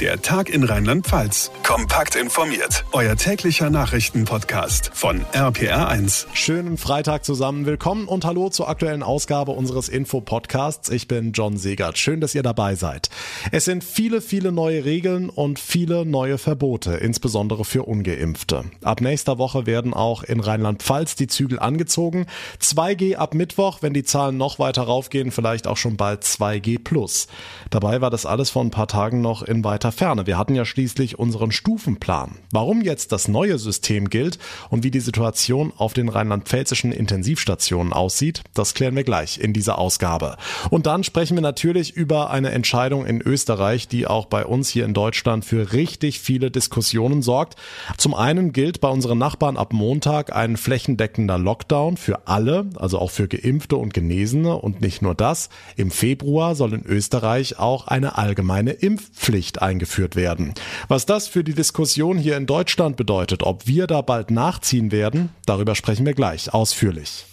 Der Tag in Rheinland-Pfalz. Kompakt informiert. Euer täglicher Nachrichtenpodcast von RPR1. Schönen Freitag zusammen. Willkommen und hallo zur aktuellen Ausgabe unseres Info-Podcasts. Ich bin John Segert. Schön, dass ihr dabei seid. Es sind viele, viele neue Regeln und viele neue Verbote, insbesondere für Ungeimpfte. Ab nächster Woche werden auch in Rheinland-Pfalz die Zügel angezogen. 2G ab Mittwoch, wenn die Zahlen noch weiter raufgehen, vielleicht auch schon bald 2G plus. Dabei war das alles vor ein paar Tagen noch in weiter weiter Ferne. Wir hatten ja schließlich unseren Stufenplan. Warum jetzt das neue System gilt und wie die Situation auf den rheinland-pfälzischen Intensivstationen aussieht, das klären wir gleich in dieser Ausgabe. Und dann sprechen wir natürlich über eine Entscheidung in Österreich, die auch bei uns hier in Deutschland für richtig viele Diskussionen sorgt. Zum einen gilt bei unseren Nachbarn ab Montag ein flächendeckender Lockdown für alle, also auch für Geimpfte und Genesene und nicht nur das. Im Februar soll in Österreich auch eine allgemeine Impfpflicht eingeführt eingeführt werden. Was das für die Diskussion hier in Deutschland bedeutet, ob wir da bald nachziehen werden, darüber sprechen wir gleich ausführlich.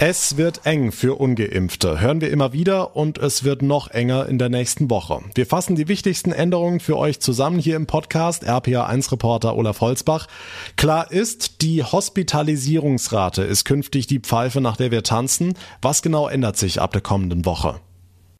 Es wird eng für ungeimpfte, hören wir immer wieder und es wird noch enger in der nächsten Woche. Wir fassen die wichtigsten Änderungen für euch zusammen hier im Podcast RPA1 Reporter Olaf Holzbach. Klar ist, die Hospitalisierungsrate ist künftig die Pfeife, nach der wir tanzen. Was genau ändert sich ab der kommenden Woche?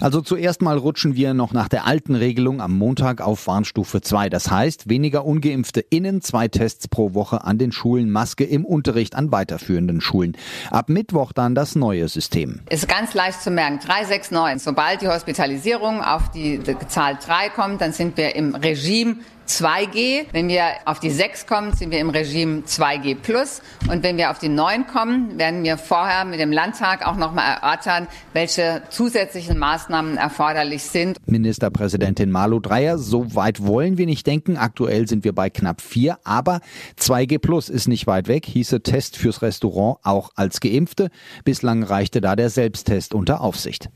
Also zuerst mal rutschen wir noch nach der alten Regelung am Montag auf Warnstufe 2. Das heißt, weniger ungeimpfte innen, zwei Tests pro Woche an den Schulen, Maske im Unterricht an weiterführenden Schulen. Ab Mittwoch dann das neue System. Ist ganz leicht zu merken. 369. Sobald die Hospitalisierung auf die Zahl 3 kommt, dann sind wir im Regime 2G. Wenn wir auf die 6 kommen, sind wir im Regime 2G plus. Und wenn wir auf die 9 kommen, werden wir vorher mit dem Landtag auch nochmal erörtern, welche zusätzlichen Maßnahmen erforderlich sind. Ministerpräsidentin Malu Dreyer, so weit wollen wir nicht denken. Aktuell sind wir bei knapp 4, aber 2G plus ist nicht weit weg, hieße Test fürs Restaurant auch als Geimpfte. Bislang reichte da der Selbsttest unter Aufsicht.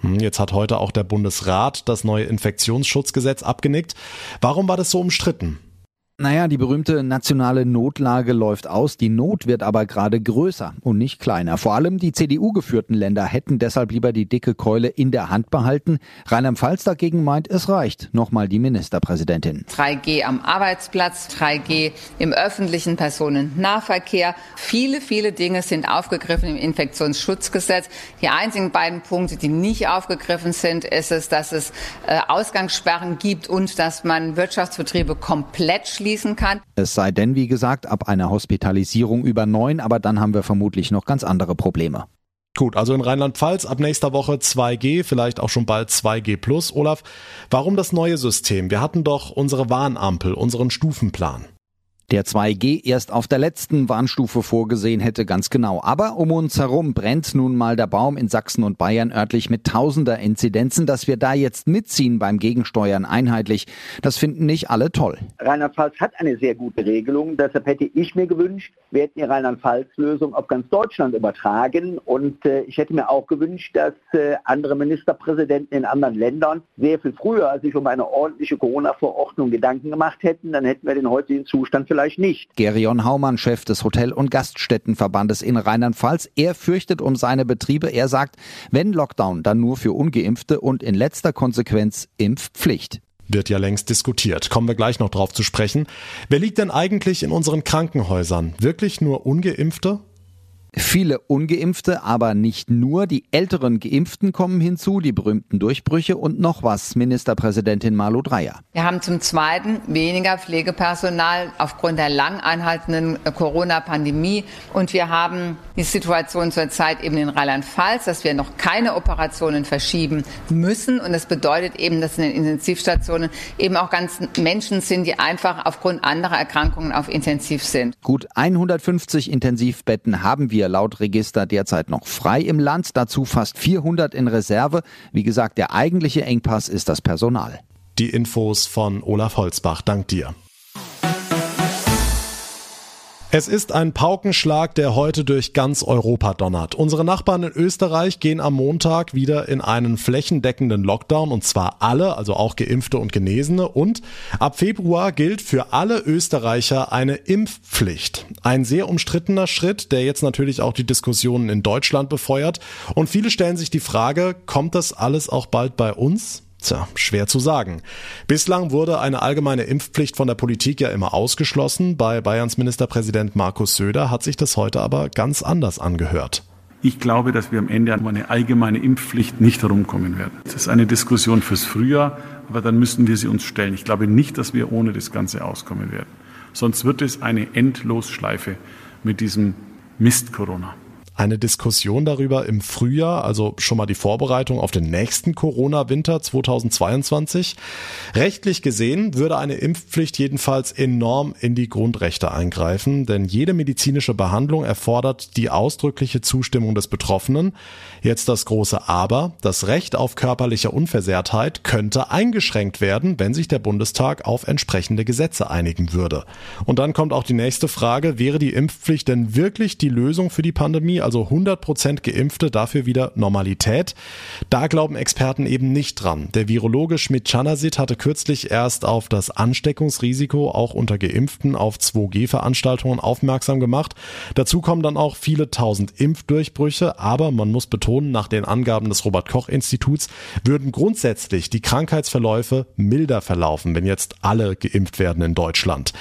Hm, jetzt hat heute auch der Bundesrat das neue Infektionsschutzgesetz abgenickt. Warum war das so umstritten? Naja, die berühmte nationale Notlage läuft aus, die Not wird aber gerade größer und nicht kleiner. Vor allem die CDU-geführten Länder hätten deshalb lieber die dicke Keule in der Hand behalten. Rheinland-Pfalz dagegen meint, es reicht. Nochmal die Ministerpräsidentin. 3G am Arbeitsplatz, 3G im öffentlichen Personennahverkehr. Viele, viele Dinge sind aufgegriffen im Infektionsschutzgesetz. Die einzigen beiden Punkte, die nicht aufgegriffen sind, ist es, dass es äh, Ausgangssperren gibt und dass man Wirtschaftsbetriebe komplett schließt schließen kann. Es sei denn, wie gesagt, ab einer Hospitalisierung über neun, aber dann haben wir vermutlich noch ganz andere Probleme. Gut, also in Rheinland-Pfalz ab nächster Woche 2G, vielleicht auch schon bald 2G plus. Olaf, warum das neue System? Wir hatten doch unsere Warnampel, unseren Stufenplan der 2G erst auf der letzten Warnstufe vorgesehen hätte, ganz genau. Aber um uns herum brennt nun mal der Baum in Sachsen und Bayern örtlich mit tausender Inzidenzen. Dass wir da jetzt mitziehen beim Gegensteuern einheitlich, das finden nicht alle toll. Rheinland-Pfalz hat eine sehr gute Regelung. Deshalb hätte ich mir gewünscht, wir hätten die Rheinland-Pfalz-Lösung auf ganz Deutschland übertragen. Und äh, ich hätte mir auch gewünscht, dass äh, andere Ministerpräsidenten in anderen Ländern sehr viel früher sich um eine ordentliche Corona-Verordnung Gedanken gemacht hätten. Dann hätten wir den heutigen Zustand vielleicht nicht. Gerion Haumann, Chef des Hotel- und Gaststättenverbandes in Rheinland-Pfalz, er fürchtet um seine Betriebe. Er sagt, wenn Lockdown, dann nur für Ungeimpfte und in letzter Konsequenz Impfpflicht wird ja längst diskutiert. Kommen wir gleich noch drauf zu sprechen. Wer liegt denn eigentlich in unseren Krankenhäusern? Wirklich nur ungeimpfte? Viele ungeimpfte, aber nicht nur. Die älteren Geimpften kommen hinzu, die berühmten Durchbrüche und noch was, Ministerpräsidentin Malu Dreyer. Wir haben zum Zweiten weniger Pflegepersonal aufgrund der lang anhaltenden Corona-Pandemie. Und wir haben die Situation zurzeit eben in Rheinland-Pfalz, dass wir noch keine Operationen verschieben müssen. Und das bedeutet eben, dass in den Intensivstationen eben auch ganz Menschen sind, die einfach aufgrund anderer Erkrankungen auf Intensiv sind. Gut 150 Intensivbetten haben wir wir laut Register derzeit noch frei im Land, dazu fast 400 in Reserve. Wie gesagt, der eigentliche Engpass ist das Personal. Die Infos von Olaf Holzbach. Dank dir. Es ist ein Paukenschlag, der heute durch ganz Europa donnert. Unsere Nachbarn in Österreich gehen am Montag wieder in einen flächendeckenden Lockdown und zwar alle, also auch Geimpfte und Genesene. Und ab Februar gilt für alle Österreicher eine Impfpflicht. Ein sehr umstrittener Schritt, der jetzt natürlich auch die Diskussionen in Deutschland befeuert. Und viele stellen sich die Frage, kommt das alles auch bald bei uns? Tja, schwer zu sagen. Bislang wurde eine allgemeine Impfpflicht von der Politik ja immer ausgeschlossen. Bei Bayerns Ministerpräsident Markus Söder hat sich das heute aber ganz anders angehört. Ich glaube, dass wir am Ende an eine allgemeine Impfpflicht nicht herumkommen werden. Das ist eine Diskussion fürs Frühjahr, aber dann müssen wir sie uns stellen. Ich glaube nicht, dass wir ohne das Ganze auskommen werden. Sonst wird es eine Endlosschleife mit diesem Mist Corona eine Diskussion darüber im Frühjahr, also schon mal die Vorbereitung auf den nächsten Corona-Winter 2022. Rechtlich gesehen würde eine Impfpflicht jedenfalls enorm in die Grundrechte eingreifen, denn jede medizinische Behandlung erfordert die ausdrückliche Zustimmung des Betroffenen. Jetzt das große Aber. Das Recht auf körperliche Unversehrtheit könnte eingeschränkt werden, wenn sich der Bundestag auf entsprechende Gesetze einigen würde. Und dann kommt auch die nächste Frage, wäre die Impfpflicht denn wirklich die Lösung für die Pandemie? Also 100% Geimpfte, dafür wieder Normalität. Da glauben Experten eben nicht dran. Der Virologe Schmidt-Chanasit hatte kürzlich erst auf das Ansteckungsrisiko auch unter Geimpften auf 2G-Veranstaltungen aufmerksam gemacht. Dazu kommen dann auch viele tausend Impfdurchbrüche, aber man muss betonen, nach den Angaben des Robert-Koch-Instituts würden grundsätzlich die Krankheitsverläufe milder verlaufen, wenn jetzt alle geimpft werden in Deutschland.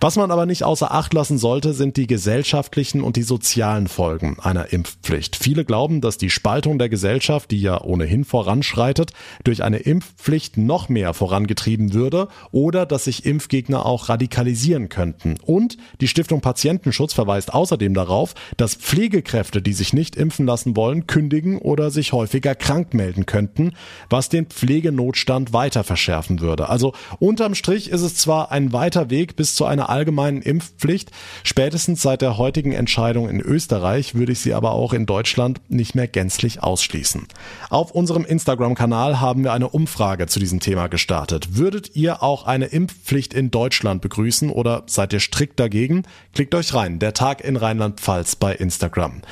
Was man aber nicht außer Acht lassen sollte, sind die gesellschaftlichen und die sozialen Folgen einer Impfpflicht. Viele glauben, dass die Spaltung der Gesellschaft, die ja ohnehin voranschreitet, durch eine Impfpflicht noch mehr vorangetrieben würde oder dass sich Impfgegner auch radikalisieren könnten. Und die Stiftung Patientenschutz verweist außerdem darauf, dass Pflegekräfte, die sich nicht impfen lassen wollen, kündigen oder sich häufiger krank melden könnten, was den Pflegenotstand weiter verschärfen würde. Also unterm Strich ist es zwar ein weiter Weg bis zu einer allgemeinen Impfpflicht, spätestens seit der heutigen Entscheidung in Österreich würde ich sie aber auch in Deutschland nicht mehr gänzlich ausschließen. Auf unserem Instagram-Kanal haben wir eine Umfrage zu diesem Thema gestartet. Würdet ihr auch eine Impfpflicht in Deutschland begrüßen oder seid ihr strikt dagegen? Klickt euch rein. Der Tag in Rheinland-Pfalz bei Instagram.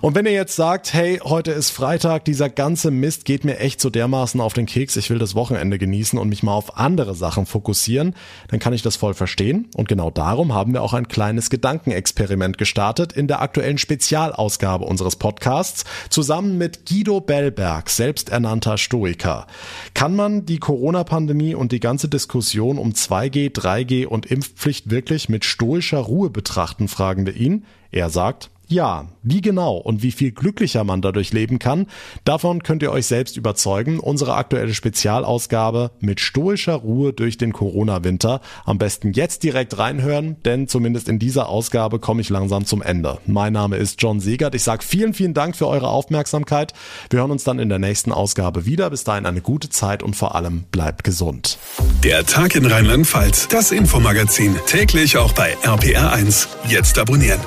Und wenn ihr jetzt sagt, hey, heute ist Freitag, dieser ganze Mist geht mir echt so dermaßen auf den Keks, ich will das Wochenende genießen und mich mal auf andere Sachen fokussieren, dann kann ich das voll verstehen. Und genau darum haben wir auch ein kleines Gedankenexperiment gestartet in der aktuellen Spezialausgabe Ausgabe unseres Podcasts zusammen mit Guido Bellberg, selbsternannter Stoiker. Kann man die Corona-Pandemie und die ganze Diskussion um 2G, 3G und Impfpflicht wirklich mit stoischer Ruhe betrachten, fragen wir ihn. Er sagt, ja, wie genau und wie viel glücklicher man dadurch leben kann, davon könnt ihr euch selbst überzeugen. Unsere aktuelle Spezialausgabe mit stoischer Ruhe durch den Corona-Winter. Am besten jetzt direkt reinhören, denn zumindest in dieser Ausgabe komme ich langsam zum Ende. Mein Name ist John Segert. Ich sage vielen, vielen Dank für eure Aufmerksamkeit. Wir hören uns dann in der nächsten Ausgabe wieder. Bis dahin eine gute Zeit und vor allem bleibt gesund. Der Tag in Rheinland-Pfalz, das Infomagazin, täglich auch bei RPR1. Jetzt abonnieren.